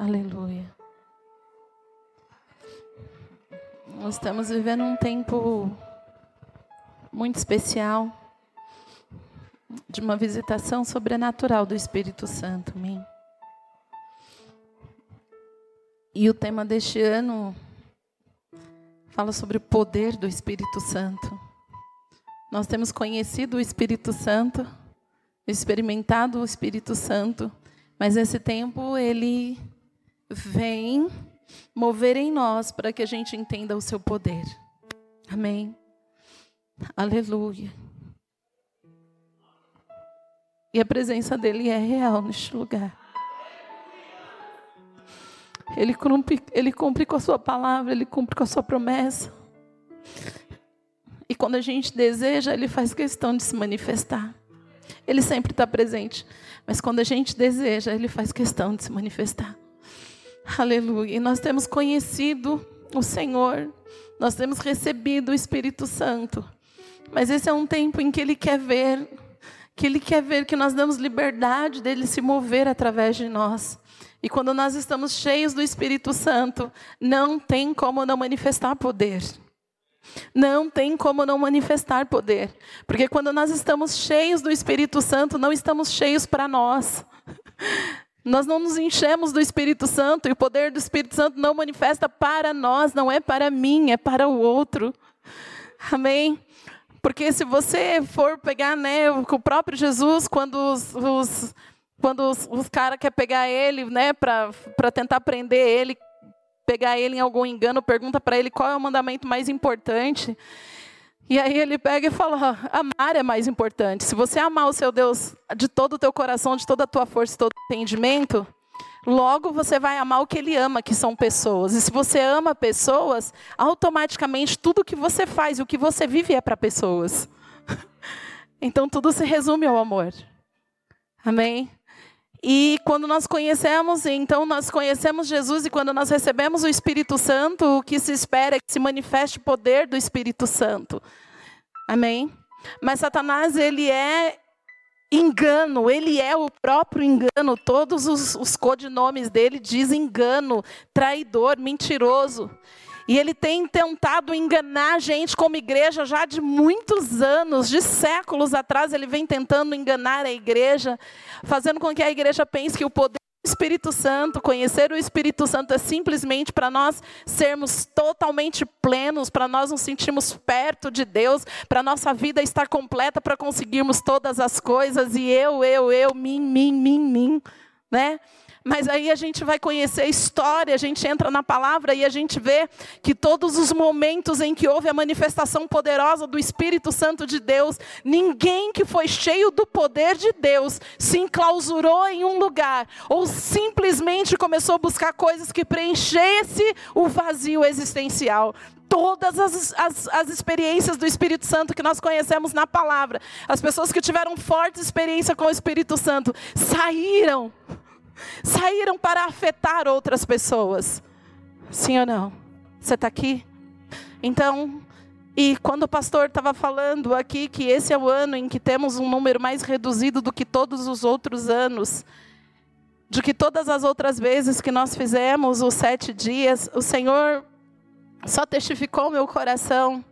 Aleluia. Nós estamos vivendo um tempo muito especial de uma visitação sobrenatural do Espírito Santo, amém. E o tema deste ano fala sobre o poder do Espírito Santo. Nós temos conhecido o Espírito Santo, experimentado o Espírito Santo, mas esse tempo ele vem mover em nós para que a gente entenda o seu poder. Amém. Aleluia. E a presença dele é real neste lugar. Ele cumpre, ele cumpre com a sua palavra, ele cumpre com a sua promessa. E quando a gente deseja, ele faz questão de se manifestar. Ele sempre está presente. Mas quando a gente deseja, ele faz questão de se manifestar. Aleluia. E nós temos conhecido o Senhor, nós temos recebido o Espírito Santo. Mas esse é um tempo em que ele quer ver, que ele quer ver que nós damos liberdade dele se mover através de nós. E quando nós estamos cheios do Espírito Santo, não tem como não manifestar poder. Não tem como não manifestar poder. Porque quando nós estamos cheios do Espírito Santo, não estamos cheios para nós. Nós não nos enchemos do Espírito Santo e o poder do Espírito Santo não manifesta para nós, não é para mim, é para o outro. Amém? Porque se você for pegar né, o próprio Jesus, quando os, os quando os, os caras querem pegar ele, né, para tentar prender ele, pegar ele em algum engano, pergunta para ele qual é o mandamento mais importante. E aí ele pega e fala: amar é mais importante. Se você amar o seu Deus de todo o teu coração, de toda a tua força, de todo o entendimento, logo você vai amar o que ele ama, que são pessoas. E se você ama pessoas, automaticamente tudo que você faz, o que você vive é para pessoas. Então tudo se resume ao amor. Amém? E quando nós conhecemos, então nós conhecemos Jesus e quando nós recebemos o Espírito Santo, o que se espera é que se manifeste o poder do Espírito Santo. Amém? Mas Satanás, ele é engano, ele é o próprio engano. Todos os, os codinomes dele dizem engano, traidor, mentiroso. E ele tem tentado enganar a gente como igreja já de muitos anos, de séculos atrás, ele vem tentando enganar a igreja, fazendo com que a igreja pense que o poder do Espírito Santo, conhecer o Espírito Santo é simplesmente para nós sermos totalmente plenos, para nós nos sentirmos perto de Deus, para nossa vida estar completa, para conseguirmos todas as coisas e eu, eu, eu, mim, mim, mim, mim, né? Mas aí a gente vai conhecer a história, a gente entra na palavra e a gente vê que todos os momentos em que houve a manifestação poderosa do Espírito Santo de Deus, ninguém que foi cheio do poder de Deus se enclausurou em um lugar ou simplesmente começou a buscar coisas que preenchesse o vazio existencial todas as, as, as, experiências do Espírito Santo que nós conhecemos na palavra. As pessoas que tiveram forte experiência com o Espírito Santo saíram saíram para afetar outras pessoas. Sim ou não? Você está aqui? Então, e quando o pastor estava falando aqui que esse é o ano em que temos um número mais reduzido do que todos os outros anos, de que todas as outras vezes que nós fizemos os sete dias, o Senhor só testificou meu coração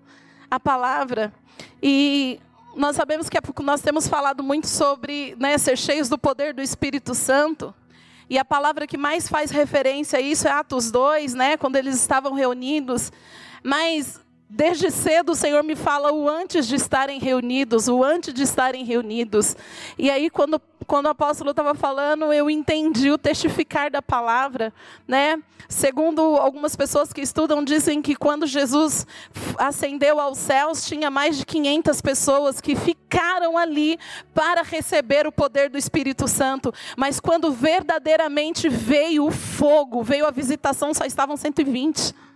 a palavra. E nós sabemos que é nós temos falado muito sobre né, ser cheios do poder do Espírito Santo. E a palavra que mais faz referência a isso é Atos 2, né, quando eles estavam reunidos. Mas Desde cedo o Senhor me fala o antes de estarem reunidos, o antes de estarem reunidos. E aí, quando, quando o apóstolo estava falando, eu entendi o testificar da palavra. Né? Segundo algumas pessoas que estudam, dizem que quando Jesus ascendeu aos céus, tinha mais de 500 pessoas que ficaram ali para receber o poder do Espírito Santo. Mas quando verdadeiramente veio o fogo, veio a visitação, só estavam 120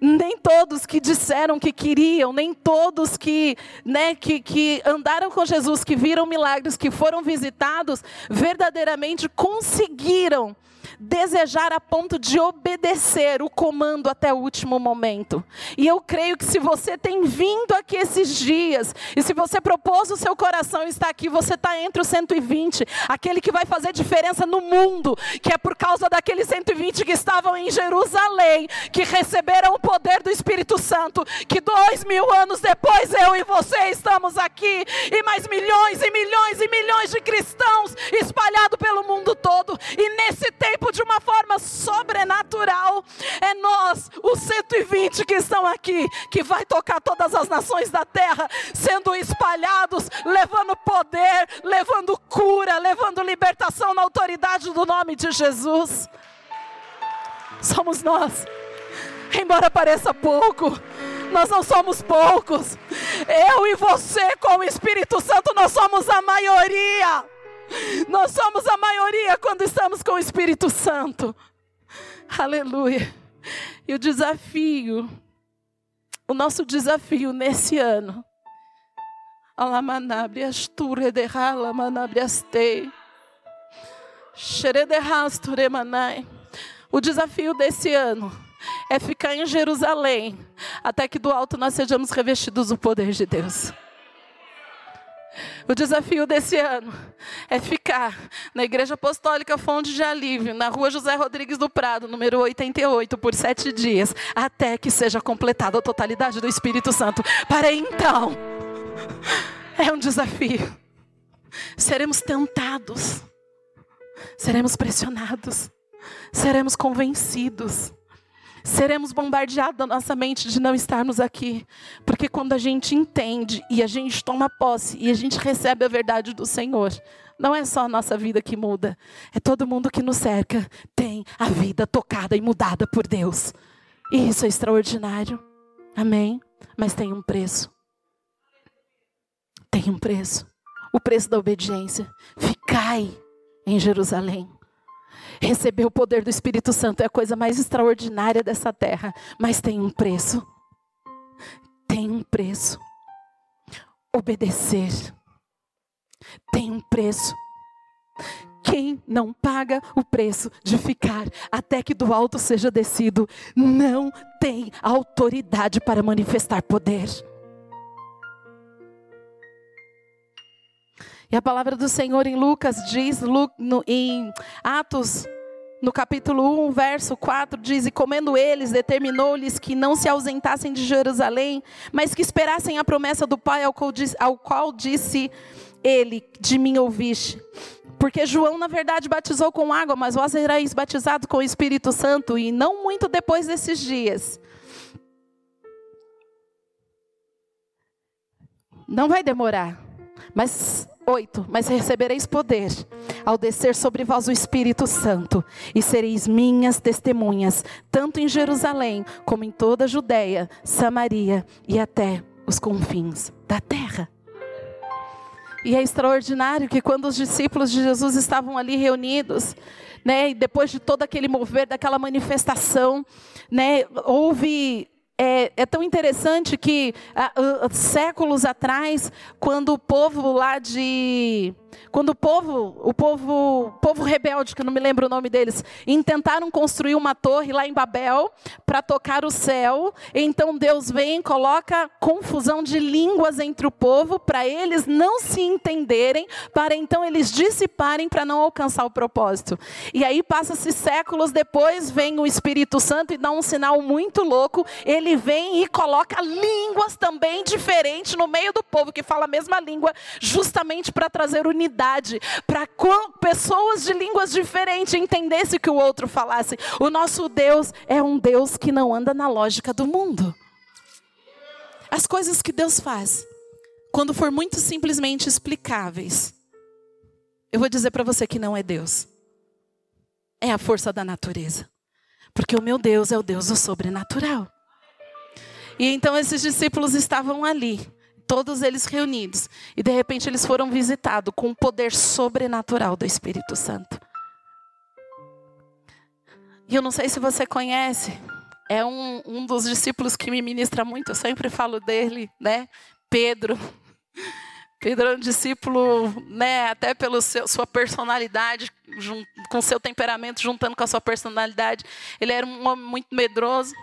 nem todos que disseram que queriam, nem todos que, né, que, que andaram com Jesus, que viram milagres, que foram visitados, verdadeiramente conseguiram desejar a ponto de obedecer o comando até o último momento. E eu creio que se você tem vindo aqui esses dias, e se você propôs o seu coração e está aqui, você está entre os 120, aquele que vai fazer diferença no mundo, que é por causa daqueles 120 que estavam em Jerusalém, que receberam o poder do Espírito Santo, que dois mil anos depois eu e você estamos aqui, e mais milhões e milhões e milhões de cristãos espalhados pelo mundo todo, e nesse tempo, de uma forma sobrenatural, é nós, os 120 que estão aqui, que vai tocar todas as nações da terra, sendo espalhados, levando poder, levando cura, levando libertação na autoridade do nome de Jesus. Somos nós. Embora pareça pouco, nós não somos poucos. Eu e você, com o Espírito Santo, nós somos a maioria. Nós somos a maioria quando estamos com o Espírito Santo. Aleluia. E o desafio, o nosso desafio nesse ano. O desafio desse ano é ficar em Jerusalém, até que do alto nós sejamos revestidos do poder de Deus. O desafio desse ano é ficar na Igreja Apostólica Fonte de Alívio, na rua José Rodrigues do Prado, número 88, por sete dias, até que seja completada a totalidade do Espírito Santo. Para então, é um desafio. Seremos tentados, seremos pressionados, seremos convencidos seremos bombardeados na nossa mente de não estarmos aqui. Porque quando a gente entende e a gente toma posse e a gente recebe a verdade do Senhor, não é só a nossa vida que muda, é todo mundo que nos cerca tem a vida tocada e mudada por Deus. E isso é extraordinário. Amém? Mas tem um preço. Tem um preço. O preço da obediência. Ficai em Jerusalém. Receber o poder do Espírito Santo é a coisa mais extraordinária dessa terra, mas tem um preço. Tem um preço. Obedecer tem um preço. Quem não paga o preço de ficar até que do alto seja descido, não tem autoridade para manifestar poder. E a palavra do Senhor em Lucas diz, em Atos, no capítulo 1, verso 4, diz: E comendo eles, determinou-lhes que não se ausentassem de Jerusalém, mas que esperassem a promessa do Pai, ao qual disse, ele: De mim ouviste. Porque João, na verdade, batizou com água, mas vós sereis batizados com o Espírito Santo, e não muito depois desses dias. Não vai demorar, mas 8: Mas recebereis poder ao descer sobre vós o Espírito Santo, e sereis minhas testemunhas, tanto em Jerusalém, como em toda a Judéia, Samaria e até os confins da terra. E é extraordinário que quando os discípulos de Jesus estavam ali reunidos, né, e depois de todo aquele mover, daquela manifestação, né, houve é, é, tão interessante que séculos atrás, quando o povo lá de quando o povo, o povo, povo rebelde, que eu não me lembro o nome deles, intentaram construir uma torre lá em Babel para tocar o céu, então Deus vem e coloca confusão de línguas entre o povo para eles não se entenderem, para então eles dissiparem para não alcançar o propósito. E aí passa-se séculos depois, vem o Espírito Santo e dá um sinal muito louco, ele vem e coloca línguas também diferentes no meio do povo que fala a mesma língua, justamente para trazer o para pessoas de línguas diferentes entendessem o que o outro falasse. O nosso Deus é um Deus que não anda na lógica do mundo. As coisas que Deus faz, quando for muito simplesmente explicáveis, eu vou dizer para você que não é Deus. É a força da natureza. Porque o meu Deus é o Deus do sobrenatural. E então esses discípulos estavam ali, todos eles reunidos. E de repente eles foram visitados com o poder sobrenatural do Espírito Santo. E eu não sei se você conhece, é um, um dos discípulos que me ministra muito, eu sempre falo dele, né? Pedro. Pedro é um discípulo, né, até pela sua personalidade, com seu temperamento, juntando com a sua personalidade. Ele era um homem muito medroso.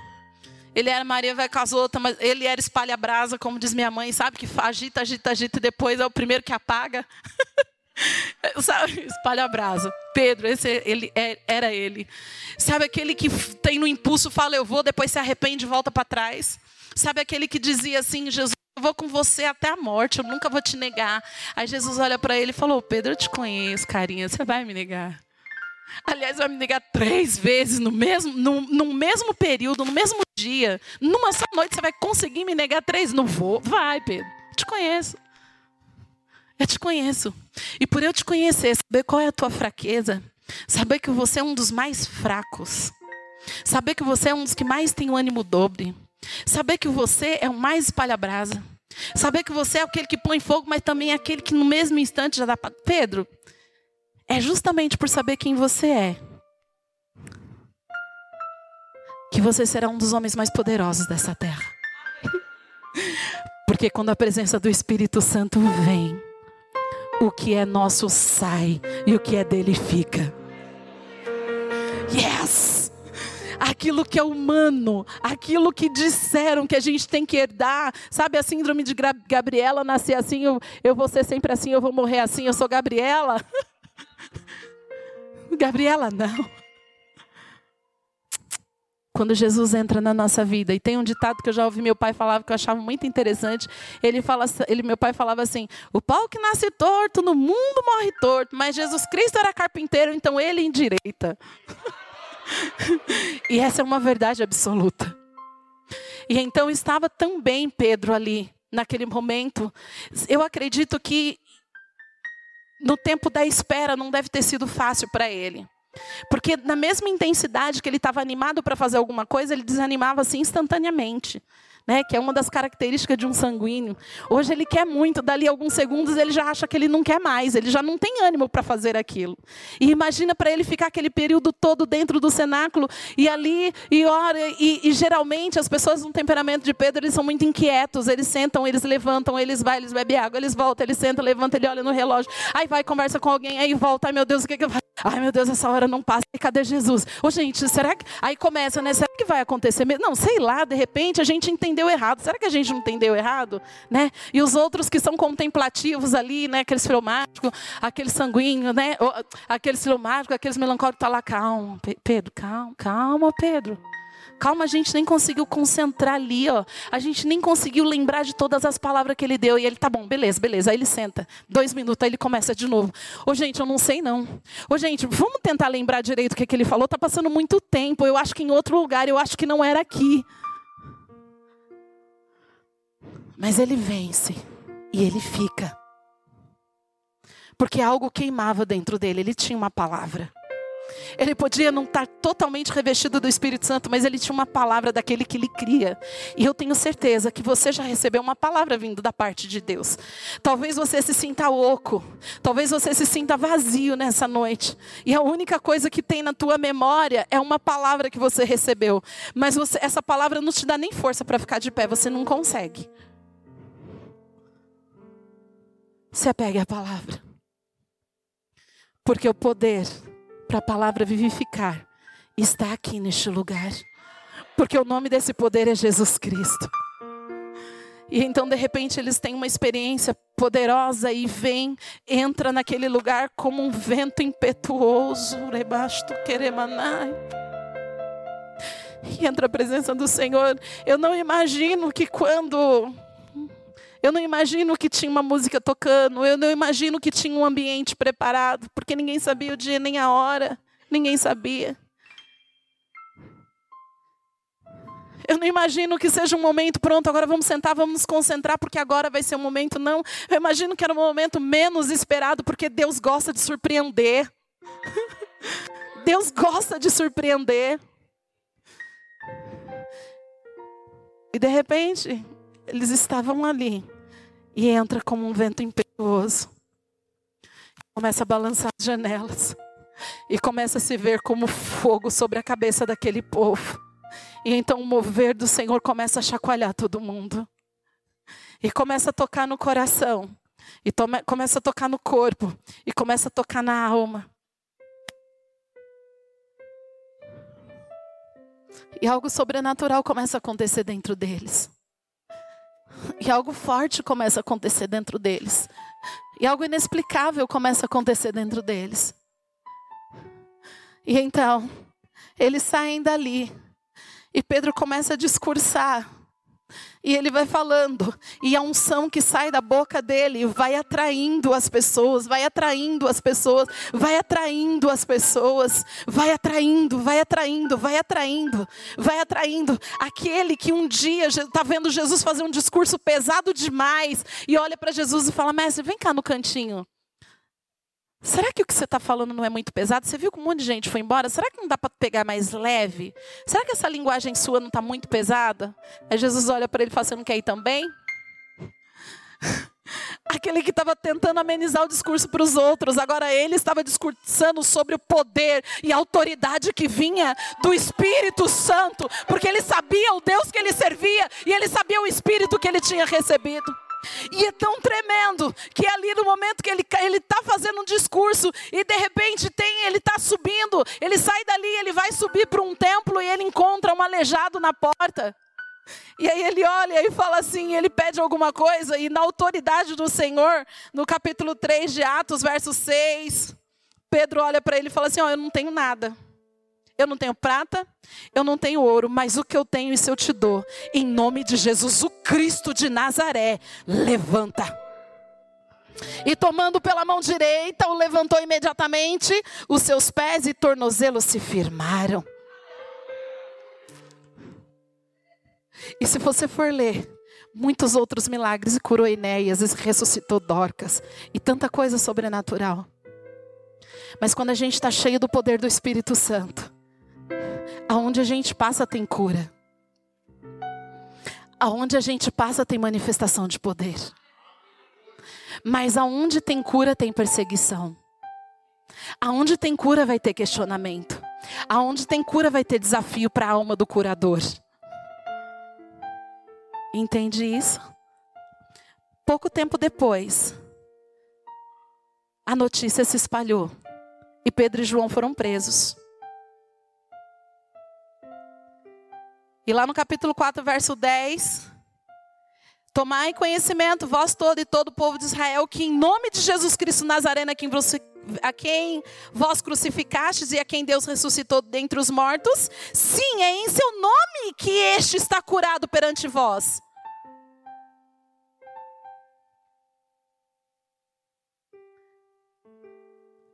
Ele era Maria vai com as outras, mas ele era espalha-brasa, como diz minha mãe, sabe? Que agita, agita, agita e depois é o primeiro que apaga. Sabe, espalha brasa. Pedro, esse ele é, era ele. Sabe aquele que tem no impulso, fala eu vou, depois se arrepende e volta para trás. Sabe aquele que dizia assim, Jesus, eu vou com você até a morte, eu nunca vou te negar. Aí Jesus olha para ele e falou, Pedro, eu te conheço, carinha, você vai me negar. Aliás, vai me negar três vezes no mesmo, no, no mesmo período, no mesmo dia. Numa só noite você vai conseguir me negar três? Não vou. Vai, Pedro. Te conheço. Eu te conheço. E por eu te conhecer, saber qual é a tua fraqueza, saber que você é um dos mais fracos, saber que você é um dos que mais tem o ânimo dobre, saber que você é o mais espalha-brasa, saber que você é aquele que põe fogo, mas também é aquele que no mesmo instante já dá para. Pedro, é justamente por saber quem você é que você será um dos homens mais poderosos dessa terra. Porque quando a presença do Espírito Santo vem, o que é nosso sai e o que é dele fica. Yes! Aquilo que é humano, aquilo que disseram que a gente tem que herdar, sabe a síndrome de Gabriela, nascer assim, eu, eu vou ser sempre assim, eu vou morrer assim, eu sou Gabriela. Gabriela, não. Quando Jesus entra na nossa vida, e tem um ditado que eu já ouvi meu pai falar que eu achava muito interessante. Ele fala, ele, meu pai falava assim: o pau que nasce torto no mundo morre torto, mas Jesus Cristo era carpinteiro, então ele endireita. e essa é uma verdade absoluta. E então estava também Pedro ali, naquele momento. Eu acredito que no tempo da espera não deve ter sido fácil para ele. Porque na mesma intensidade que ele estava animado para fazer alguma coisa, ele desanimava assim instantaneamente né, que é uma das características de um sanguíneo. Hoje ele quer muito, dali alguns segundos ele já acha que ele não quer mais, ele já não tem ânimo para fazer aquilo. E imagina para ele ficar aquele período todo dentro do cenáculo e ali e ora e, e, geralmente as pessoas no temperamento de Pedro eles são muito inquietos, eles sentam, eles levantam, eles vão, eles bebem água, eles voltam, eles sentam, levanta, ele olha no relógio, aí vai conversa com alguém, aí volta, ai meu Deus o que que vai? Ai meu Deus essa hora não passa, cadê Jesus? Ô gente, será que aí começa, né? Será que vai acontecer mesmo? Não, sei lá, de repente a gente entende entendeu errado. Será que a gente não entendeu errado? Né? E os outros que são contemplativos ali, né? aqueles fleumáticos, aquele sanguíneo, né? aqueles fleumáticos, aqueles melancólicos, tá lá, calma, Pedro, calma, calma, Pedro. Calma, a gente nem conseguiu concentrar ali, ó. A gente nem conseguiu lembrar de todas as palavras que ele deu. E ele, tá bom, beleza, beleza. Aí ele senta. Dois minutos, aí ele começa de novo. Ô, gente, eu não sei não. Ô, gente, vamos tentar lembrar direito o que, é que ele falou. Tá passando muito tempo. Eu acho que em outro lugar, eu acho que não era aqui. Mas ele vence e ele fica. Porque algo queimava dentro dele, ele tinha uma palavra. Ele podia não estar totalmente revestido do Espírito Santo, mas ele tinha uma palavra daquele que lhe cria. E eu tenho certeza que você já recebeu uma palavra vindo da parte de Deus. Talvez você se sinta oco, talvez você se sinta vazio nessa noite. E a única coisa que tem na tua memória é uma palavra que você recebeu. Mas você, essa palavra não te dá nem força para ficar de pé, você não consegue. se apegue à palavra. Porque o poder para a palavra vivificar está aqui neste lugar. Porque o nome desse poder é Jesus Cristo. E então, de repente, eles têm uma experiência poderosa e vem, entra naquele lugar como um vento impetuoso, rebaixo do queremanai. E entra a presença do Senhor. Eu não imagino que quando eu não imagino que tinha uma música tocando, eu não imagino que tinha um ambiente preparado, porque ninguém sabia o dia nem a hora, ninguém sabia. Eu não imagino que seja um momento pronto, agora vamos sentar, vamos nos concentrar, porque agora vai ser um momento, não. Eu imagino que era um momento menos esperado, porque Deus gosta de surpreender. Deus gosta de surpreender. E de repente, eles estavam ali e entra como um vento impetuoso. Começa a balançar as janelas e começa a se ver como fogo sobre a cabeça daquele povo. E então o mover do Senhor começa a chacoalhar todo mundo. E começa a tocar no coração, e tome, começa a tocar no corpo, e começa a tocar na alma. E algo sobrenatural começa a acontecer dentro deles. E algo forte começa a acontecer dentro deles. E algo inexplicável começa a acontecer dentro deles. E então, eles saem dali. E Pedro começa a discursar e ele vai falando, e a unção que sai da boca dele vai atraindo as pessoas, vai atraindo as pessoas, vai atraindo as pessoas, vai atraindo, vai atraindo, vai atraindo, vai atraindo. Aquele que um dia está vendo Jesus fazer um discurso pesado demais e olha para Jesus e fala: Mestre, vem cá no cantinho. Será que o que você está falando não é muito pesado? Você viu que um monte de gente foi embora? Será que não dá para pegar mais leve? Será que essa linguagem sua não está muito pesada? Aí Jesus olha para ele e fala: Você não quer ir também? Aquele que estava tentando amenizar o discurso para os outros, agora ele estava discursando sobre o poder e a autoridade que vinha do Espírito Santo, porque ele sabia o Deus que ele servia e ele sabia o Espírito que ele tinha recebido. E é tão tremendo que ali no momento que ele ele está fazendo um discurso e de repente tem ele está subindo, ele sai dali, ele vai subir para um templo e ele encontra um aleijado na porta. E aí ele olha e fala assim, ele pede alguma coisa e na autoridade do Senhor, no capítulo 3 de Atos, verso 6, Pedro olha para ele e fala assim: "Ó, oh, eu não tenho nada. Eu não tenho prata, eu não tenho ouro, mas o que eu tenho, isso eu te dou. Em nome de Jesus, o Cristo de Nazaré, levanta. E tomando pela mão direita, o levantou imediatamente, os seus pés e tornozelos se firmaram. E se você for ler muitos outros milagres, e curou Enéas, e ressuscitou Dorcas, e tanta coisa sobrenatural. Mas quando a gente está cheio do poder do Espírito Santo, Aonde a gente passa tem cura. Aonde a gente passa tem manifestação de poder. Mas aonde tem cura tem perseguição. Aonde tem cura vai ter questionamento. Aonde tem cura vai ter desafio para a alma do curador. Entende isso? Pouco tempo depois, a notícia se espalhou e Pedro e João foram presos. E lá no capítulo 4, verso 10. Tomai conhecimento, vós todo e todo o povo de Israel, que em nome de Jesus Cristo Nazareno, a quem, vós crucificastes e a quem Deus ressuscitou dentre os mortos, sim, é em seu nome que este está curado perante vós.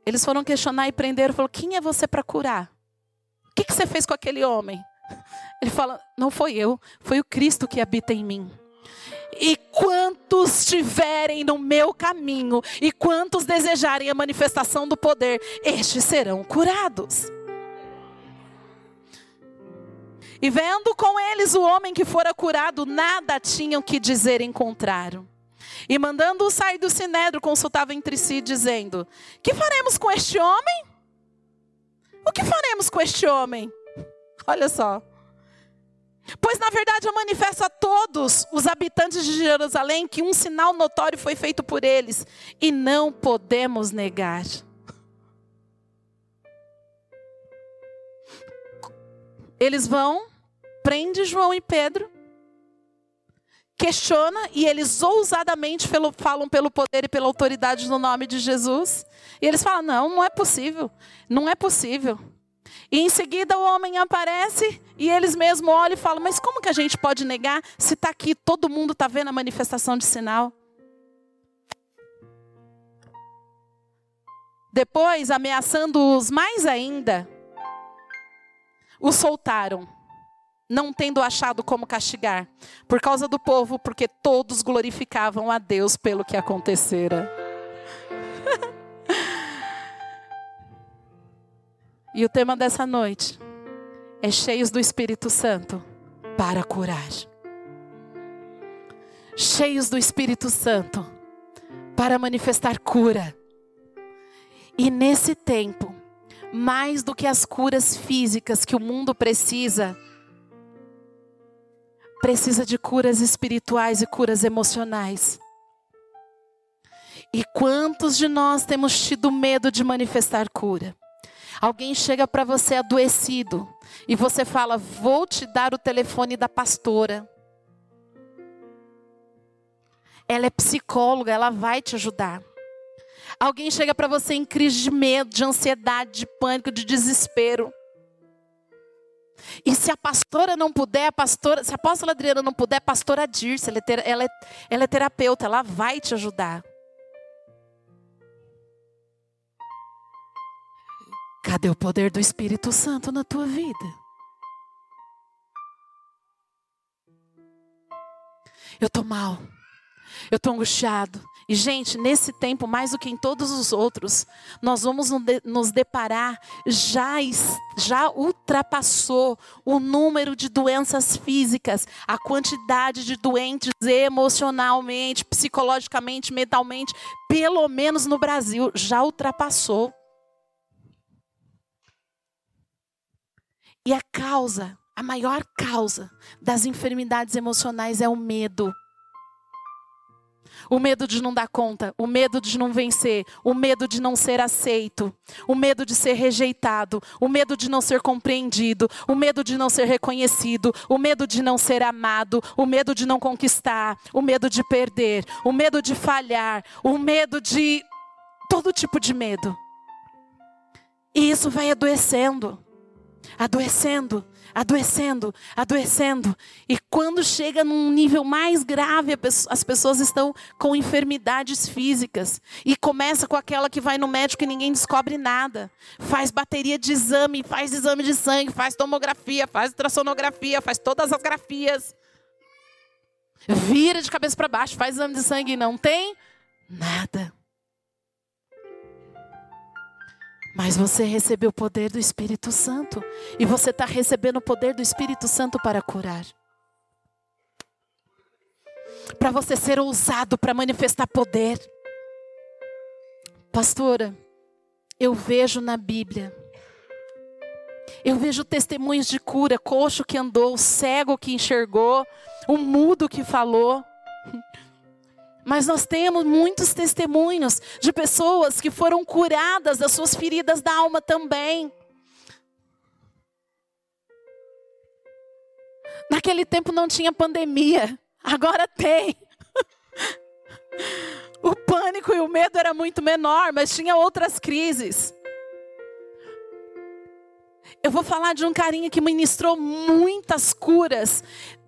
Eles foram questionar e prenderam, falou: "Quem é você para curar? O que, que você fez com aquele homem?" Ele fala: Não foi eu, foi o Cristo que habita em mim. E quantos estiverem no meu caminho, e quantos desejarem a manifestação do poder, estes serão curados. E vendo com eles o homem que fora curado, nada tinham que dizer em contrário. E mandando-o sair do sinédrio, consultava entre si, dizendo: Que faremos com este homem? O que faremos com este homem? Olha só. Pois na verdade eu manifesto a todos os habitantes de Jerusalém que um sinal notório foi feito por eles e não podemos negar. Eles vão, prende João e Pedro, questiona e eles ousadamente falam pelo poder e pela autoridade no nome de Jesus. E eles falam: não, não é possível, não é possível. E em seguida o homem aparece e eles mesmos olham e falam: Mas como que a gente pode negar se está aqui, todo mundo está vendo a manifestação de sinal? Depois, ameaçando-os mais ainda, os soltaram, não tendo achado como castigar, por causa do povo, porque todos glorificavam a Deus pelo que acontecera. E o tema dessa noite é cheios do Espírito Santo para curar. Cheios do Espírito Santo para manifestar cura. E nesse tempo, mais do que as curas físicas que o mundo precisa, precisa de curas espirituais e curas emocionais. E quantos de nós temos tido medo de manifestar cura? Alguém chega para você adoecido, e você fala: Vou te dar o telefone da pastora. Ela é psicóloga, ela vai te ajudar. Alguém chega para você em crise de medo, de ansiedade, de pânico, de desespero. E se a pastora não puder, a pastora, se a apóstola Adriana não puder, a pastora Dirce, ela é, ela, é, ela é terapeuta, ela vai te ajudar. Cadê o poder do Espírito Santo na tua vida? Eu estou mal. Eu estou angustiado. E, gente, nesse tempo, mais do que em todos os outros, nós vamos nos deparar, já, já ultrapassou o número de doenças físicas, a quantidade de doentes emocionalmente, psicologicamente, mentalmente, pelo menos no Brasil, já ultrapassou. E a causa, a maior causa das enfermidades emocionais é o medo. O medo de não dar conta, o medo de não vencer, o medo de não ser aceito, o medo de ser rejeitado, o medo de não ser compreendido, o medo de não ser reconhecido, o medo de não ser amado, o medo de não conquistar, o medo de perder, o medo de falhar, o medo de todo tipo de medo. E isso vai adoecendo adoecendo, adoecendo, adoecendo. E quando chega num nível mais grave, as pessoas estão com enfermidades físicas. E começa com aquela que vai no médico e ninguém descobre nada. Faz bateria de exame, faz exame de sangue, faz tomografia, faz ultrassonografia, faz todas as grafias. Vira de cabeça para baixo, faz exame de sangue e não tem nada. Mas você recebeu o poder do Espírito Santo. E você está recebendo o poder do Espírito Santo para curar. Para você ser ousado, para manifestar poder. Pastora, eu vejo na Bíblia. Eu vejo testemunhos de cura, coxo que andou, cego que enxergou, um mudo que falou. Mas nós temos muitos testemunhos de pessoas que foram curadas das suas feridas da alma também. Naquele tempo não tinha pandemia, agora tem. O pânico e o medo era muito menor, mas tinha outras crises. Eu vou falar de um carinha que ministrou muitas curas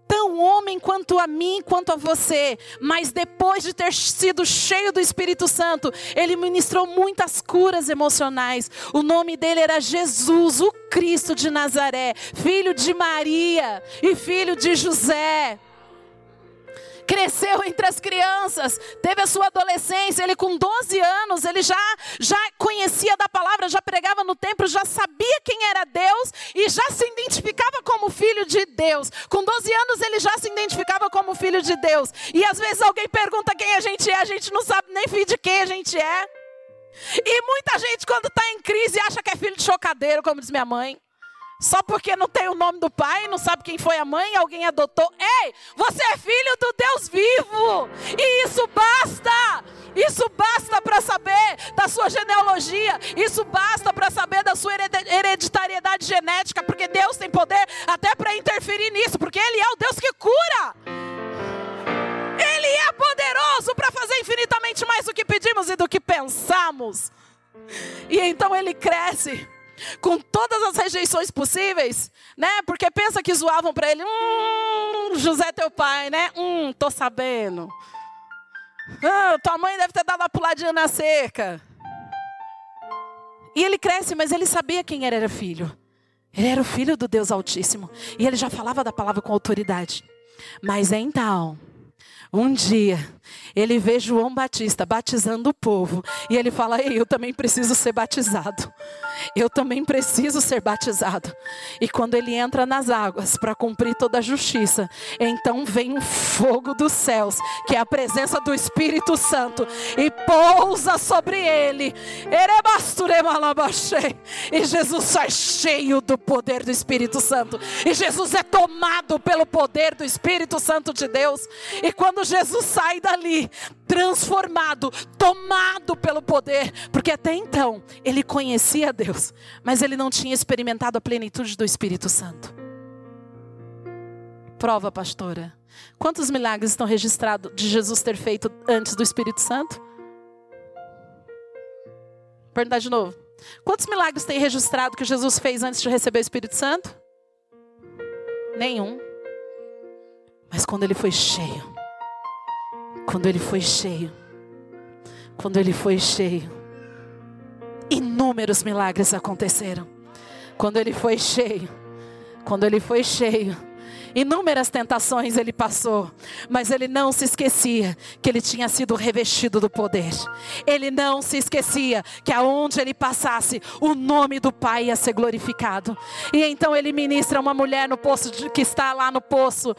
tão homem quanto a mim, quanto a você, mas depois de ter sido cheio do Espírito Santo, ele ministrou muitas curas emocionais. O nome dele era Jesus, o Cristo de Nazaré, filho de Maria e filho de José cresceu entre as crianças, teve a sua adolescência, ele com 12 anos, ele já, já conhecia da palavra, já pregava no templo, já sabia quem era Deus e já se identificava como filho de Deus. Com 12 anos ele já se identificava como filho de Deus. E às vezes alguém pergunta quem a gente é, a gente não sabe nem filho de quem a gente é. E muita gente, quando está em crise, acha que é filho de chocadeiro, como diz minha mãe. Só porque não tem o nome do pai, não sabe quem foi a mãe, alguém adotou. Ei, você é filho do Deus vivo. E isso basta. Isso basta para saber da sua genealogia. Isso basta para saber da sua hereditariedade genética. Porque Deus tem poder até para interferir nisso. Porque Ele é o Deus que cura. Ele é poderoso para fazer infinitamente mais do que pedimos e do que pensamos. E então ele cresce com todas as rejeições possíveis, né? Porque pensa que zoavam para ele, hum, José teu pai, né? Hum, tô sabendo. Ah, tua mãe deve ter dado uma puladinha na cerca. E ele cresce, mas ele sabia quem era filho. Ele era o filho do Deus Altíssimo. E ele já falava da palavra com autoridade. Mas então, um dia, ele vê João Batista batizando o povo. E ele fala: Ei, eu também preciso ser batizado. Eu também preciso ser batizado. E quando ele entra nas águas para cumprir toda a justiça, então vem um fogo dos céus, que é a presença do Espírito Santo, e pousa sobre ele. E Jesus sai cheio do poder do Espírito Santo. E Jesus é tomado pelo poder do Espírito Santo de Deus. E quando Jesus sai dali, transformado, tomado pelo poder, porque até então ele conhecia Deus, mas ele não tinha experimentado a plenitude do Espírito Santo. Prova, pastora. Quantos milagres estão registrados de Jesus ter feito antes do Espírito Santo? Perguntar de novo. Quantos milagres tem registrado que Jesus fez antes de receber o Espírito Santo? Nenhum. Mas quando ele foi cheio, quando ele foi cheio, quando ele foi cheio, inúmeros milagres aconteceram. Quando ele foi cheio, quando ele foi cheio, Inúmeras tentações ele passou, mas ele não se esquecia que ele tinha sido revestido do poder. Ele não se esquecia que aonde ele passasse, o nome do Pai ia ser glorificado. E então ele ministra uma mulher no poço de, que está lá no poço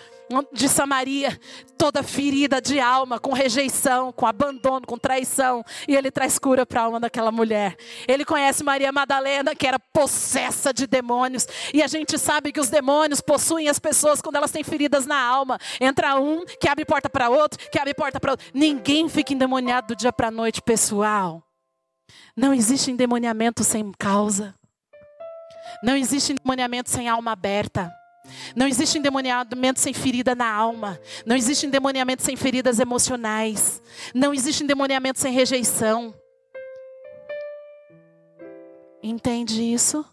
de Samaria, toda ferida de alma, com rejeição, com abandono, com traição, e ele traz cura para a alma daquela mulher. Ele conhece Maria Madalena, que era possessa de demônios, e a gente sabe que os demônios possuem as pessoas quando elas têm feridas na alma. Entra um que abre porta para outro, que abre porta para outro. Ninguém fica endemoniado do dia para a noite, pessoal. Não existe endemoniamento sem causa. Não existe endemoniamento sem alma aberta. Não existe endemoniamento sem ferida na alma. Não existe endemoniamento sem feridas emocionais. Não existe endemoniamento sem rejeição. Entende isso?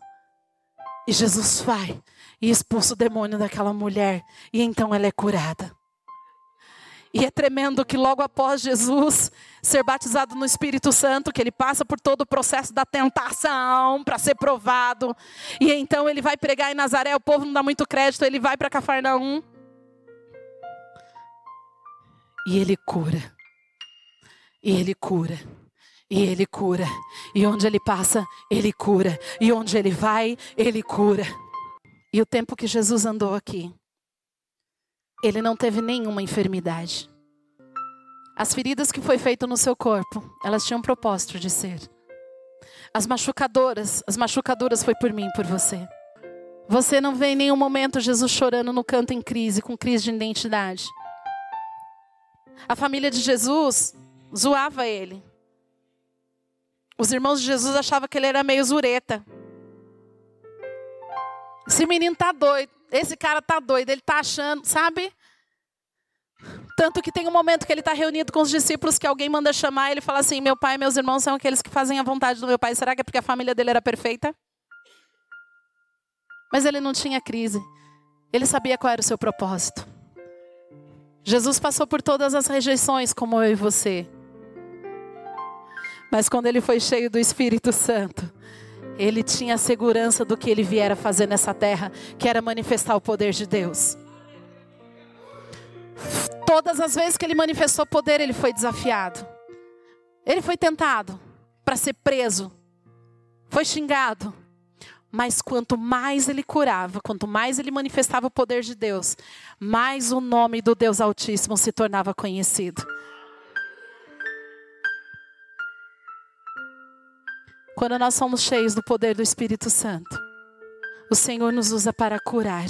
E Jesus vai e expulsa o demônio daquela mulher. E então ela é curada. E é tremendo que logo após Jesus ser batizado no Espírito Santo, que ele passa por todo o processo da tentação para ser provado. E então ele vai pregar em Nazaré, o povo não dá muito crédito, ele vai para Cafarnaum. E ele cura. E ele cura. E ele cura. E onde ele passa, ele cura. E onde ele vai, ele cura. E o tempo que Jesus andou aqui, ele não teve nenhuma enfermidade. As feridas que foi feito no seu corpo, elas tinham propósito de ser. As machucadoras, as machucadoras foi por mim, por você. Você não vê em nenhum momento Jesus chorando no canto em crise, com crise de identidade. A família de Jesus zoava ele. Os irmãos de Jesus achavam que ele era meio zureta. Esse menino tá doido. Esse cara tá doido. Ele tá achando, sabe? Tanto que tem um momento que ele está reunido com os discípulos que alguém manda chamar e ele fala assim: Meu pai e meus irmãos são aqueles que fazem a vontade do meu pai. Será que é porque a família dele era perfeita? Mas ele não tinha crise. Ele sabia qual era o seu propósito. Jesus passou por todas as rejeições, como eu e você. Mas quando ele foi cheio do Espírito Santo, ele tinha a segurança do que ele viera fazer nessa terra, que era manifestar o poder de Deus. Todas as vezes que ele manifestou poder, ele foi desafiado. Ele foi tentado para ser preso, foi xingado. Mas quanto mais ele curava, quanto mais ele manifestava o poder de Deus, mais o nome do Deus Altíssimo se tornava conhecido. Quando nós somos cheios do poder do Espírito Santo, o Senhor nos usa para curar.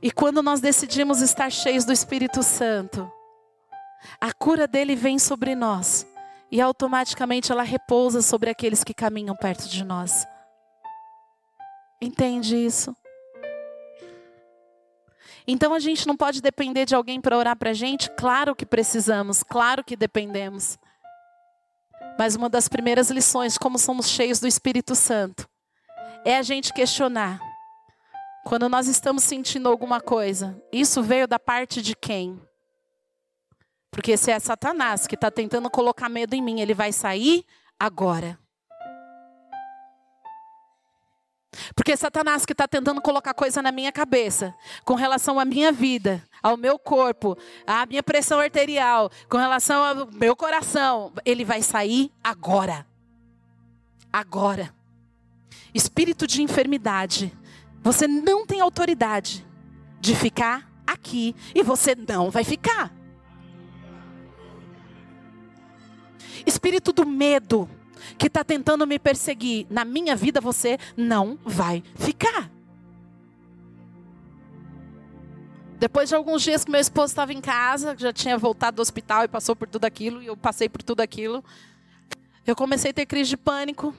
E quando nós decidimos estar cheios do Espírito Santo, a cura dele vem sobre nós e automaticamente ela repousa sobre aqueles que caminham perto de nós. Entende isso? Então a gente não pode depender de alguém para orar para a gente? Claro que precisamos, claro que dependemos. Mas uma das primeiras lições, como somos cheios do Espírito Santo, é a gente questionar. Quando nós estamos sentindo alguma coisa, isso veio da parte de quem? Porque se é Satanás que está tentando colocar medo em mim, ele vai sair agora. Porque Satanás que está tentando colocar coisa na minha cabeça, com relação à minha vida, ao meu corpo, à minha pressão arterial, com relação ao meu coração, ele vai sair agora. Agora. Espírito de enfermidade. Você não tem autoridade de ficar aqui e você não vai ficar. Espírito do medo que está tentando me perseguir na minha vida, você não vai ficar. Depois de alguns dias que meu esposo estava em casa, já tinha voltado do hospital e passou por tudo aquilo, e eu passei por tudo aquilo, eu comecei a ter crise de pânico.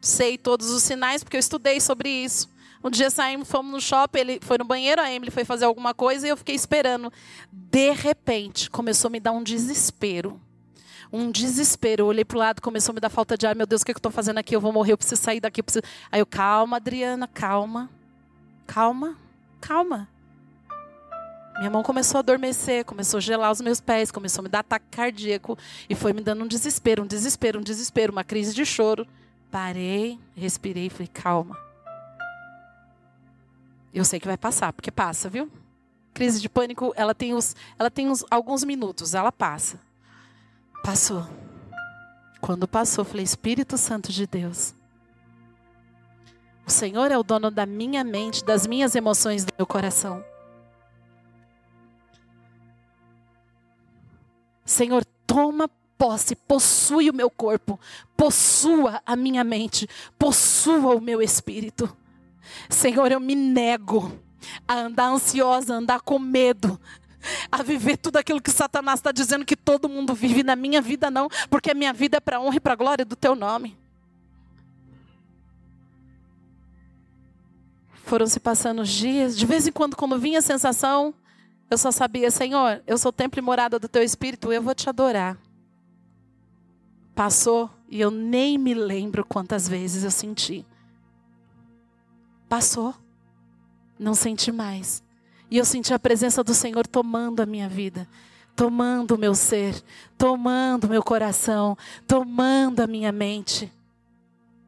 Sei todos os sinais, porque eu estudei sobre isso. Um dia saímos, fomos no shopping, ele foi no banheiro, a Emily foi fazer alguma coisa e eu fiquei esperando. De repente, começou a me dar um desespero. Um desespero. Eu olhei para o lado, começou a me dar falta de ar. Meu Deus, o que, é eu estou fazendo aqui? Eu vou morrer, eu preciso sair daqui. Eu preciso... Aí eu, calma, Adriana, calma. Calma, calma. Minha mão começou a adormecer, começou a gelar os meus pés, começou a me dar ataque cardíaco e foi me dando um desespero, um desespero, um desespero, uma crise de choro. Parei, respirei e falei: calma. Eu sei que vai passar, porque passa, viu? Crise de pânico, ela tem, os, ela tem uns, alguns minutos, ela passa. Passou. Quando passou, falei: Espírito Santo de Deus. Senhor é o dono da minha mente, das minhas emoções, do meu coração. Senhor, toma posse, possui o meu corpo, possua a minha mente, possua o meu espírito. Senhor, eu me nego a andar ansiosa, a andar com medo, a viver tudo aquilo que Satanás está dizendo que todo mundo vive na minha vida, não, porque a minha vida é para a honra e para a glória do teu nome. Foram se passando os dias, de vez em quando, quando vinha a sensação, eu só sabia, Senhor, eu sou templo e morada do teu espírito, eu vou te adorar. Passou e eu nem me lembro quantas vezes eu senti. Passou. Não senti mais. E eu senti a presença do Senhor tomando a minha vida, tomando o meu ser, tomando o meu coração, tomando a minha mente.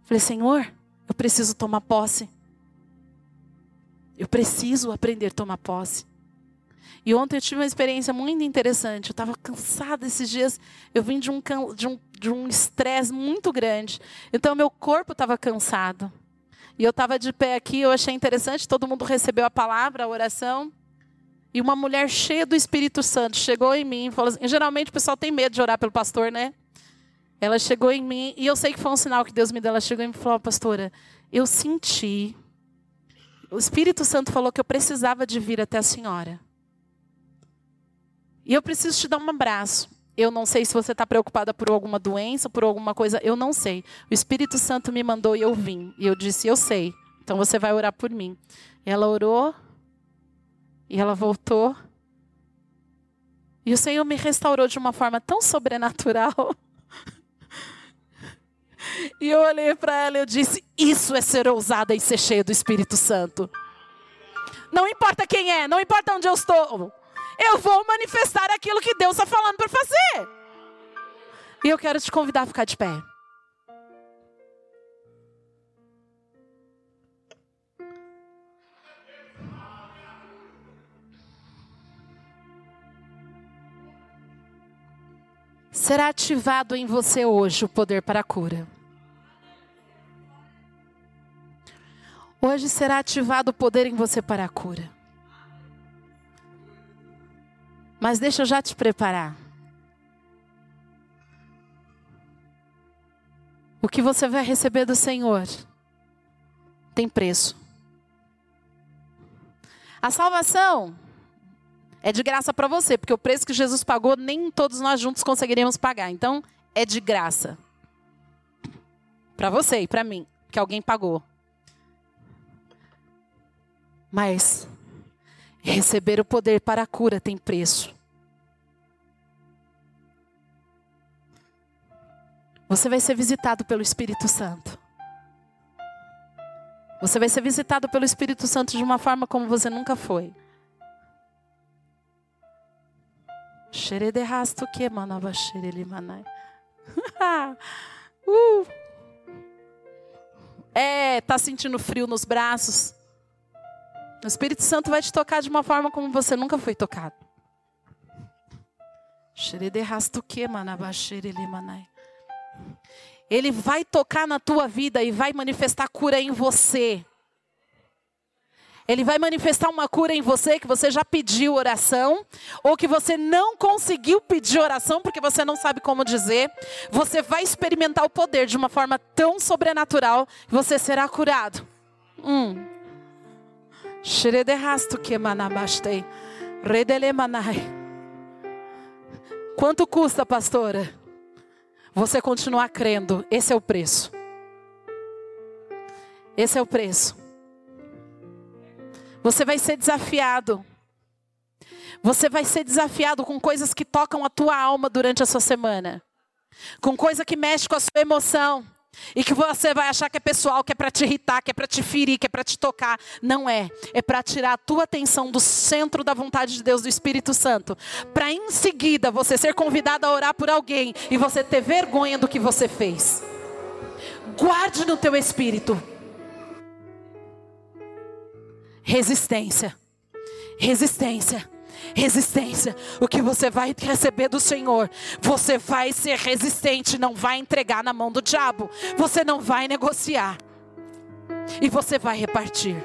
Falei, Senhor, eu preciso tomar posse. Eu preciso aprender a tomar posse. E ontem eu tive uma experiência muito interessante. Eu estava cansada esses dias. Eu vim de um de um de um estresse muito grande. Então meu corpo estava cansado. E eu estava de pé aqui, eu achei interessante, todo mundo recebeu a palavra, a oração. E uma mulher cheia do Espírito Santo chegou em mim falou assim, geralmente o pessoal tem medo de orar pelo pastor, né? Ela chegou em mim e eu sei que foi um sinal que Deus me deu. Ela chegou em mim e falou, pastora, eu senti. O Espírito Santo falou que eu precisava de vir até a senhora. E eu preciso te dar um abraço. Eu não sei se você está preocupada por alguma doença, por alguma coisa, eu não sei. O Espírito Santo me mandou e eu vim. E eu disse, eu sei. Então você vai orar por mim. E ela orou, e ela voltou. E o Senhor me restaurou de uma forma tão sobrenatural. e eu olhei para ela e eu disse: Isso é ser ousada e ser cheia do Espírito Santo. Não importa quem é, não importa onde eu estou eu vou manifestar aquilo que Deus está falando para fazer. E eu quero te convidar a ficar de pé. Será ativado em você hoje o poder para a cura. Hoje será ativado o poder em você para a cura. Mas deixa eu já te preparar. O que você vai receber do Senhor tem preço. A salvação é de graça para você, porque o preço que Jesus pagou nem todos nós juntos conseguiríamos pagar. Então, é de graça. Para você e para mim, que alguém pagou. Mas receber o poder para a cura tem preço. Você vai ser visitado pelo Espírito Santo. Você vai ser visitado pelo Espírito Santo de uma forma como você nunca foi. Xerederrasto que manava xerelimanai. uh. É, tá sentindo frio nos braços? O Espírito Santo vai te tocar de uma forma como você nunca foi tocado. Xerederrasto que manava xerelimanai. Ele vai tocar na tua vida e vai manifestar cura em você. Ele vai manifestar uma cura em você que você já pediu oração, ou que você não conseguiu pedir oração porque você não sabe como dizer. Você vai experimentar o poder de uma forma tão sobrenatural que você será curado. Hum. Quanto custa, pastora? Você continuar crendo. Esse é o preço. Esse é o preço. Você vai ser desafiado. Você vai ser desafiado com coisas que tocam a tua alma durante a sua semana. Com coisa que mexe com a sua emoção. E que você vai achar que é pessoal, que é para te irritar, que é para te ferir, que é para te tocar. Não é. É para tirar a tua atenção do centro da vontade de Deus, do Espírito Santo. Para em seguida você ser convidado a orar por alguém e você ter vergonha do que você fez. Guarde no teu espírito. Resistência. Resistência resistência. O que você vai receber do Senhor, você vai ser resistente, não vai entregar na mão do diabo. Você não vai negociar. E você vai repartir.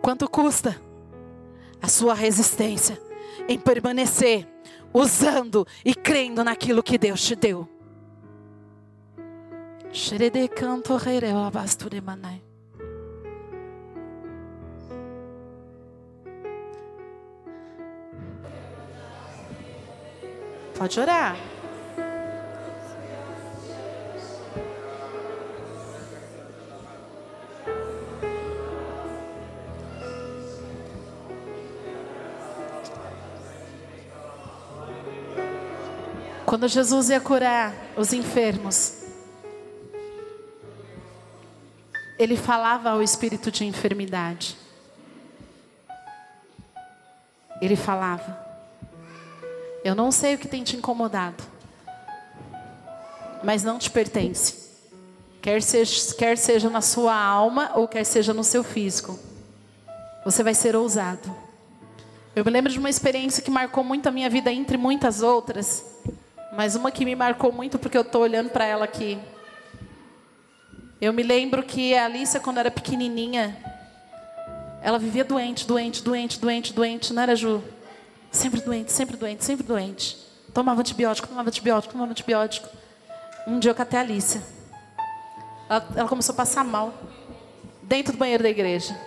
Quanto custa a sua resistência em permanecer usando e crendo naquilo que Deus te deu? Xerede canto abasture manai. Pode orar. Quando Jesus ia curar os enfermos, ele falava ao espírito de enfermidade. Ele falava: eu não sei o que tem te incomodado, mas não te pertence. Quer seja, quer seja na sua alma ou quer seja no seu físico. Você vai ser ousado. Eu me lembro de uma experiência que marcou muito a minha vida, entre muitas outras. Mas uma que me marcou muito porque eu estou olhando para ela aqui. Eu me lembro que a Alicia, quando era pequenininha, ela vivia doente, doente, doente, doente, doente, não era Ju? Sempre doente, sempre doente, sempre doente. Tomava antibiótico, tomava antibiótico, tomava antibiótico. Um dia eu catei a Alicia. Ela, ela começou a passar mal. Dentro do banheiro da igreja.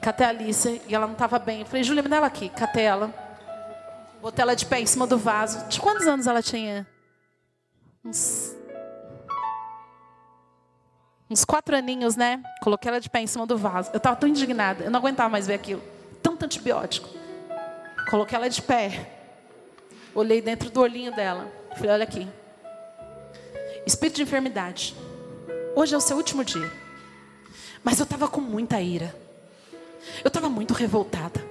Catei a Alicia e ela não estava bem. Eu falei, Júlia, me dá ela aqui. Catei ela. Botei ela de pé em cima do vaso. De quantos anos ela tinha? Uns uns quatro aninhos, né? Coloquei ela de pé em cima do vaso. Eu estava tão indignada, eu não aguentava mais ver aquilo. Tanto antibiótico. Coloquei ela de pé. Olhei dentro do olhinho dela. Falei: Olha aqui. Espírito de enfermidade. Hoje é o seu último dia. Mas eu estava com muita ira. Eu estava muito revoltada.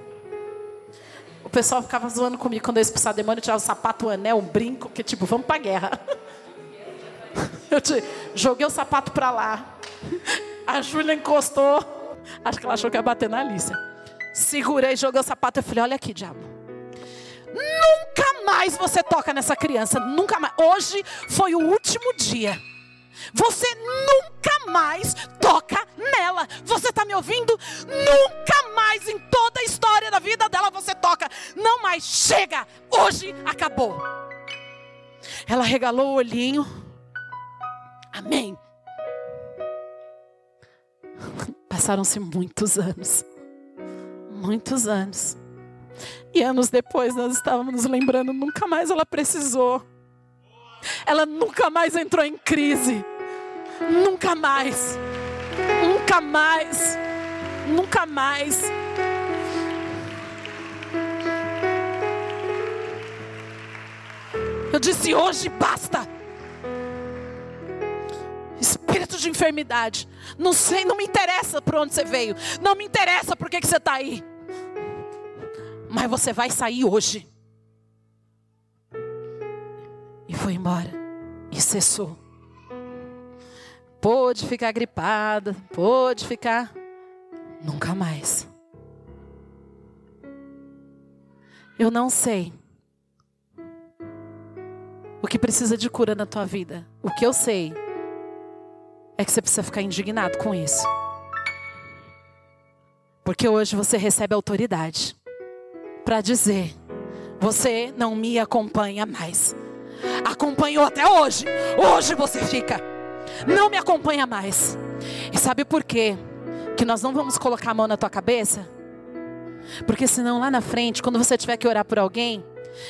O pessoal ficava zoando comigo quando eu expulsava demônio, eu tirava o sapato, o anel, o brinco, que tipo, vamos pra guerra. Eu te, joguei o sapato para lá. A Júlia encostou. Acho que ela achou que ia bater na Alicia. Segurei, joguei o sapato e falei: Olha aqui, diabo. Mais você toca nessa criança. Nunca mais. Hoje foi o último dia. Você nunca mais toca nela. Você está me ouvindo? Nunca mais em toda a história da vida dela você toca. Não mais. Chega. Hoje acabou. Ela regalou o olhinho. Amém. Passaram-se muitos anos muitos anos. E anos depois nós estávamos nos lembrando, nunca mais ela precisou. Ela nunca mais entrou em crise. Nunca mais. Nunca mais. Nunca mais. Eu disse hoje basta. Espírito de enfermidade. Não sei, não me interessa por onde você veio. Não me interessa por que, que você está aí mas você vai sair hoje. E foi embora. E cessou. Pôde ficar gripada, pôde ficar. Nunca mais. Eu não sei o que precisa de cura na tua vida. O que eu sei é que você precisa ficar indignado com isso. Porque hoje você recebe autoridade para dizer: Você não me acompanha mais. Acompanhou até hoje. Hoje você fica. Não me acompanha mais. Sabe por quê? Que nós não vamos colocar a mão na tua cabeça? Porque senão lá na frente, quando você tiver que orar por alguém,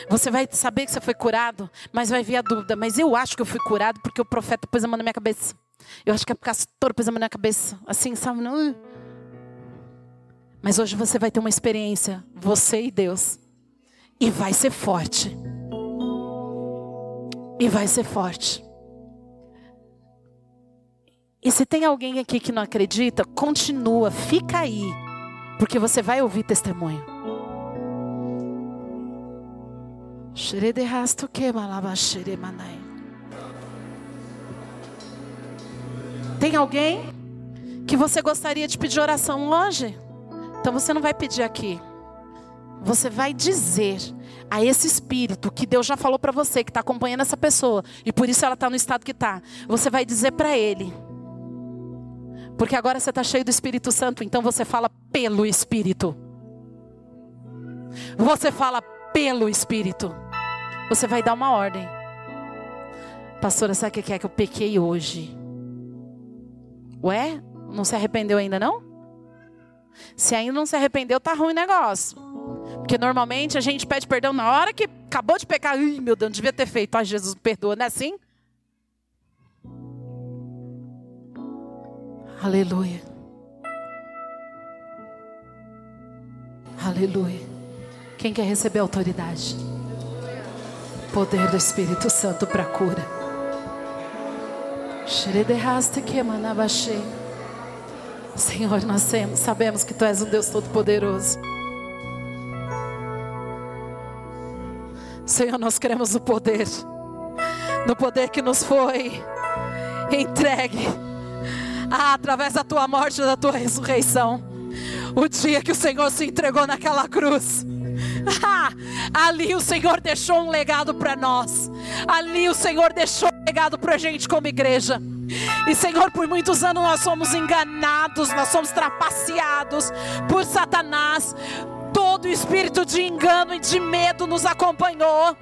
você vai saber que você foi curado, mas vai vir a dúvida. Mas eu acho que eu fui curado porque o profeta pôs a mão na minha cabeça. Eu acho que é porque a pastora pôs a mão na minha cabeça. Assim, sabe? Não. Mas hoje você vai ter uma experiência, você e Deus. E vai ser forte. E vai ser forte. E se tem alguém aqui que não acredita, continua, fica aí, porque você vai ouvir testemunho. Tem alguém que você gostaria de pedir oração hoje? Então você não vai pedir aqui. Você vai dizer a esse espírito que Deus já falou para você, que está acompanhando essa pessoa, e por isso ela está no estado que está. Você vai dizer para ele: porque agora você está cheio do Espírito Santo, então você fala pelo Espírito. Você fala pelo Espírito. Você vai dar uma ordem. Pastora, sabe o que é que eu pequei hoje? Ué? Não se arrependeu ainda não? Se ainda não se arrependeu, tá ruim o negócio. Porque normalmente a gente pede perdão na hora que acabou de pecar. Ih, meu Deus, não devia ter feito. Ai, Jesus, perdoa, não é assim? Aleluia. Aleluia. Quem quer receber autoridade? Poder do Espírito Santo para cura. Senhor, nós sabemos que Tu és um Deus Todo-Poderoso. Senhor, nós queremos o poder, no poder que nos foi entregue ah, através da tua morte e da tua ressurreição. O dia que o Senhor se entregou naquela cruz. Ah, ali o Senhor deixou um legado para nós. Ali o Senhor deixou um legado para a gente como igreja. E Senhor, por muitos anos nós somos enganados, nós somos trapaceados por Satanás, todo espírito de engano e de medo nos acompanhou,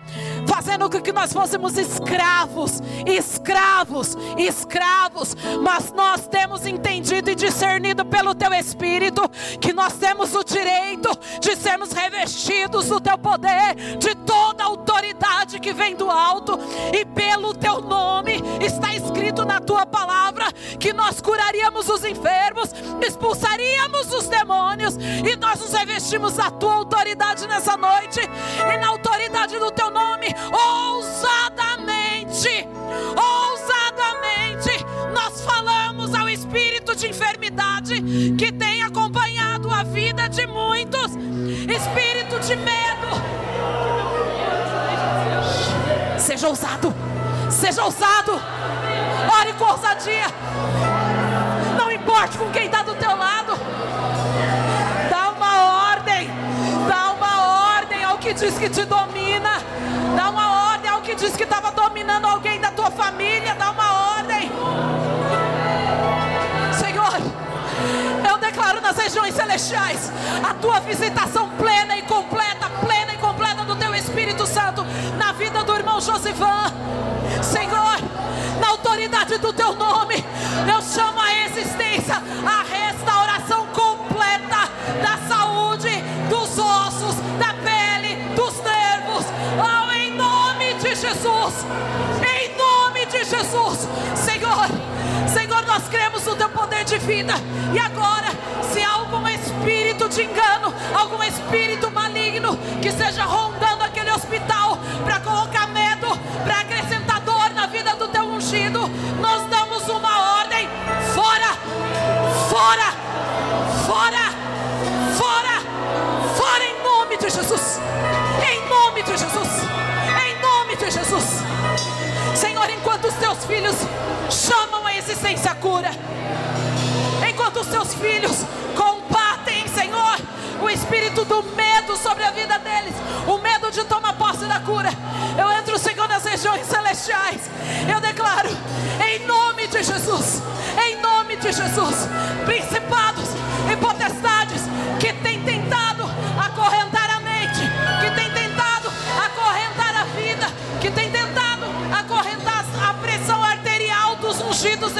fazendo com que nós fôssemos escravos, escravos, escravos. Mas nós temos entendido e discernido pelo Teu Espírito que nós temos o direito de sermos revestidos do Teu poder, de toda a autoridade que vem do alto, e pelo Teu nome está escrito na Tua palavra que nós curaríamos os enfermos, expulsaríamos os demônios e nós nos revestimos a tua autoridade nessa noite e na autoridade do teu nome, ousadamente, ousadamente, nós falamos ao espírito de enfermidade que tem acompanhado a vida de muitos, espírito de medo. Seja ousado, seja ousado, ore com ousadia. Não importe com quem está do teu que diz que te domina. Dá uma ordem ao que diz que estava dominando alguém da tua família. Dá uma ordem. Senhor, eu declaro nas regiões celestiais a tua visitação plena e completa, plena e completa do teu Espírito Santo na vida do irmão Josivan. Senhor, na autoridade do teu nome, eu chamo a existência a restauração Em nome de Jesus. Senhor, Senhor, nós cremos no teu poder de vida. E agora, se há algum espírito de engano, algum espírito maligno que esteja rondando aquele hospital para colocar medo, para acrescentar dor na vida do teu ungido, nós damos uma ordem: fora, fora, fora, fora, fora em nome de Jesus. Em nome de Jesus. Jesus. Senhor, enquanto os teus filhos chamam a existência a cura, enquanto os teus filhos combatem, Senhor, o espírito do medo sobre a vida deles, o medo de tomar posse da cura. Eu entro, Senhor, nas regiões celestiais. Eu declaro, em nome de Jesus, em nome de Jesus, principados e potestades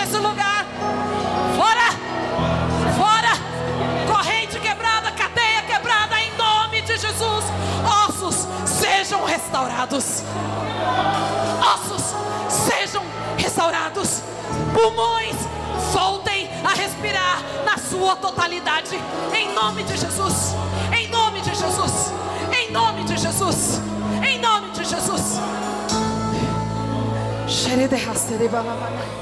desse lugar. Fora! Fora! Corrente quebrada, cadeia quebrada, em nome de Jesus. Ossos sejam restaurados. Ossos sejam restaurados. Pulmões voltem a respirar na sua totalidade. Em nome de Jesus. Em nome de Jesus. Em nome de Jesus. Em nome de Jesus. Em nome de Jesus.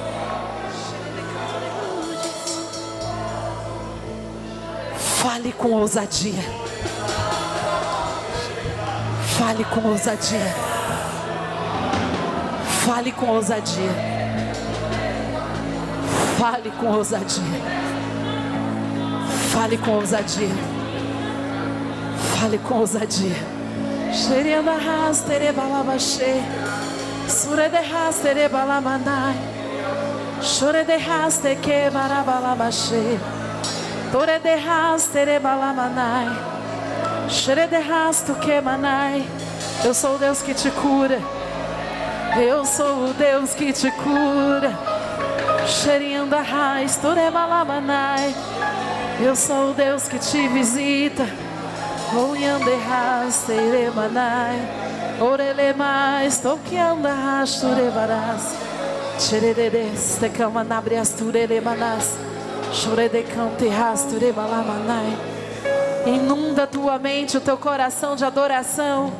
Fale com ousadia. Fale com ousadia. Fale com ousadia. Fale com ousadia. Fale com ousadia. Fale com ousadia. Xerianda rastere balabaxê. Sure de rastere balamanai. Chore de raste que barabalabachê. Tore de rastere balamanai. Xere de rasto que manai. Eu sou o Deus que te cura. Eu sou o Deus que te cura. Xerianda raiz, tore balamanai. Eu sou o Deus que te visita. Oyande rastere manai. Orele mais, toqueanda rasture varas. Xeredes, te camanabrias turele manas. Inunda tua mente, o teu coração de adoração.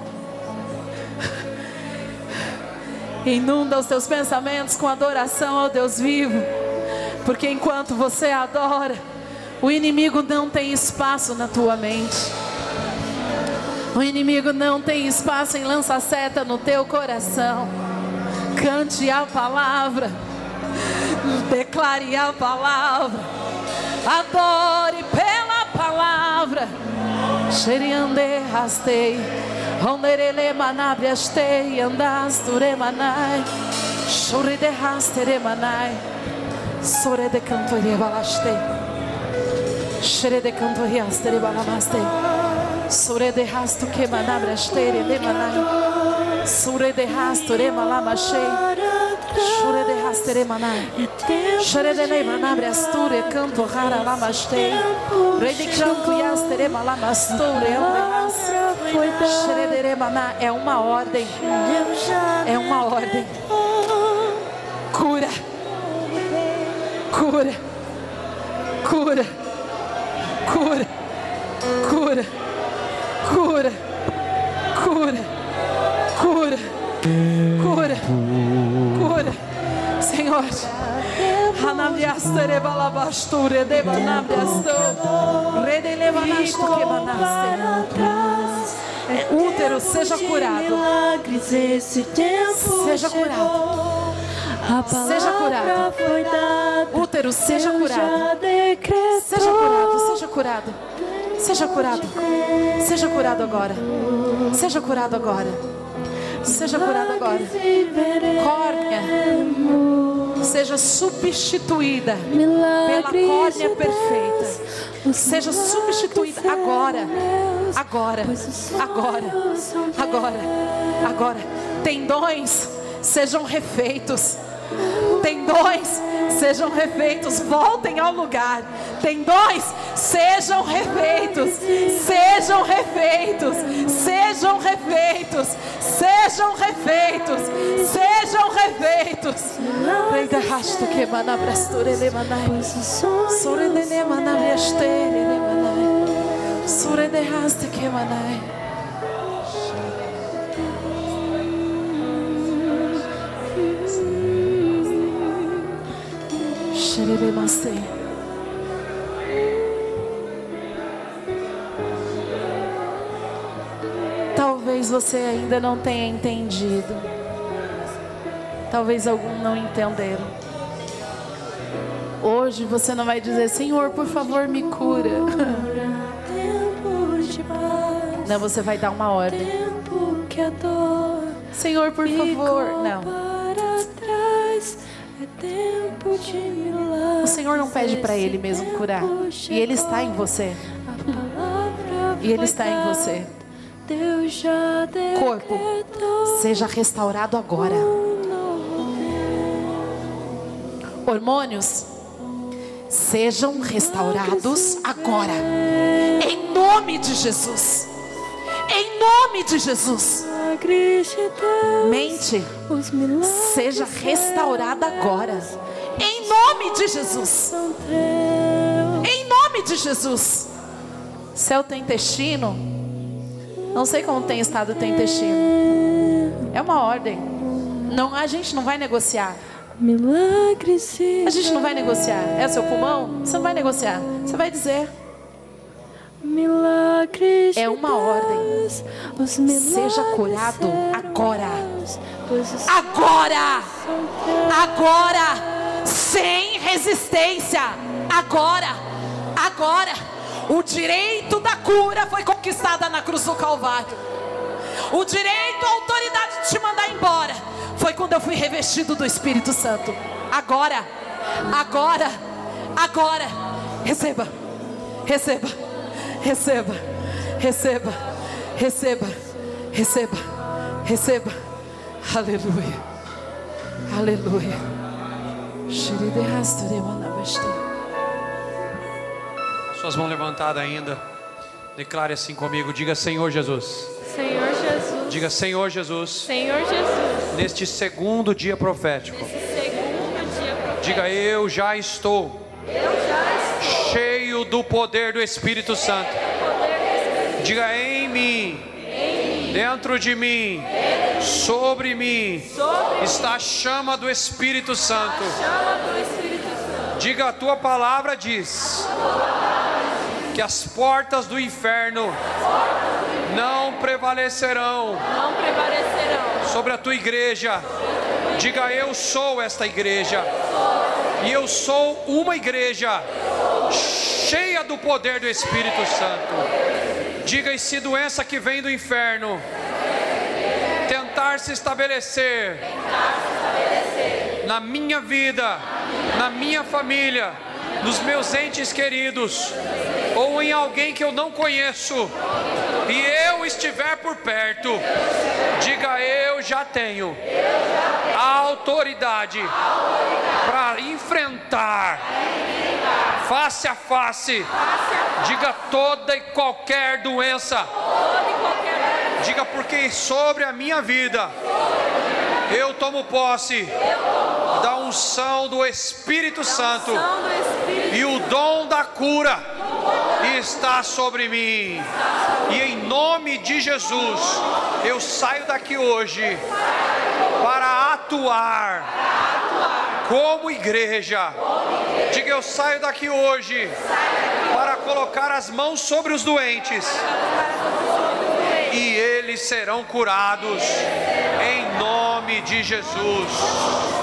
Inunda os teus pensamentos com adoração ao Deus vivo. Porque enquanto você adora, o inimigo não tem espaço na tua mente. O inimigo não tem espaço em lança seta no teu coração. Cante a palavra. Declare a palavra. Adore pela palavra. Xeriande rastei. Onderele manabre astei. Andasture manai. Chore de rastere manai. Sore de cantoria balastei. Xere de cantoria astere balamastei. Sore de rasto que manabre astere de manai. Sure de rasto re malamachei. Shure de rastere manai. Shure de le manabre asture canto rara lamastei. Re de canto e astere malamasture ande Shure de re maná é uma ordem. É uma ordem. Cura. Cura. Cura. Cura. Cura. Banaste. Útero seja curado. Seja curado. Seja curado. Útero seja curado. Seja curado, seja curado. Seja curado. Seja curado agora. Seja curado agora. Seja curado agora. Córnea seja substituída pela córnea perfeita. Seja substituída agora. Agora. Agora. Agora. Agora. Tendões sejam refeitos. Tendões sejam refeitos, voltem ao lugar. Tendões sejam refeitos, sejam refeitos, sejam refeitos, sejam refeitos, sejam refeitos. Prenda rasto que manabrasture le manai. Sorende ne manabriastere le manai. Sorende raste que manai. Talvez você ainda não tenha entendido. Talvez algum não entenderam. Hoje você não vai dizer, Senhor, por favor, me cura. Não, você vai dar uma ordem. Senhor, por favor. Não. O Senhor não pede para Ele mesmo curar. E Ele está em você. E Ele está em você. Corpo, seja restaurado agora. Hormônios, sejam restaurados agora. Em nome de Jesus. Em nome de Jesus. Mente seja restaurada agora. Em nome de Jesus. Em nome de Jesus. O teu intestino, não sei como tem estado o teu intestino. É uma ordem. Não, a gente não vai negociar. Milagres de A gente não vai negociar. É o seu pulmão? Você não vai negociar. Você vai dizer. Milagres É uma ordem. Seja curado agora. Agora! Agora! Sem resistência! Agora! Agora! O direito da cura foi conquistada na cruz do Calvário. O direito, a autoridade de te mandar embora foi quando eu fui revestido do Espírito Santo. Agora! Agora! Agora! Receba! Receba! Receba! Receba! Receba! Receba! Receba! Aleluia! Aleluia! Suas mãos levantadas ainda. Declare assim comigo. Diga Senhor Jesus. Senhor Jesus. Diga Senhor Jesus. Senhor Jesus. Neste segundo dia profético. Segundo dia profético. Diga eu já estou. Cheio do poder do Espírito Santo. Diga em mim. Dentro de mim. Sobre mim. Está a chama do Espírito Santo. Diga a tua palavra diz que as portas do inferno não prevalecerão sobre a tua igreja. Diga eu sou esta igreja. E eu sou uma igreja do poder do Espírito Santo. Diga e se doença que vem do inferno tentar se estabelecer na minha vida, na minha família, nos meus entes queridos, ou em alguém que eu não conheço, e eu estiver por perto, diga eu já tenho a autoridade para enfrentar face a face, diga toda e qualquer doença, diga porque sobre a minha vida eu tomo posse da unção do Espírito Santo e o dom da cura está sobre mim. E em nome de Jesus, eu saio daqui hoje para atuar como igreja. Diga eu saio daqui hoje para colocar as mãos sobre os doentes e eles serão curados em nome de Jesus.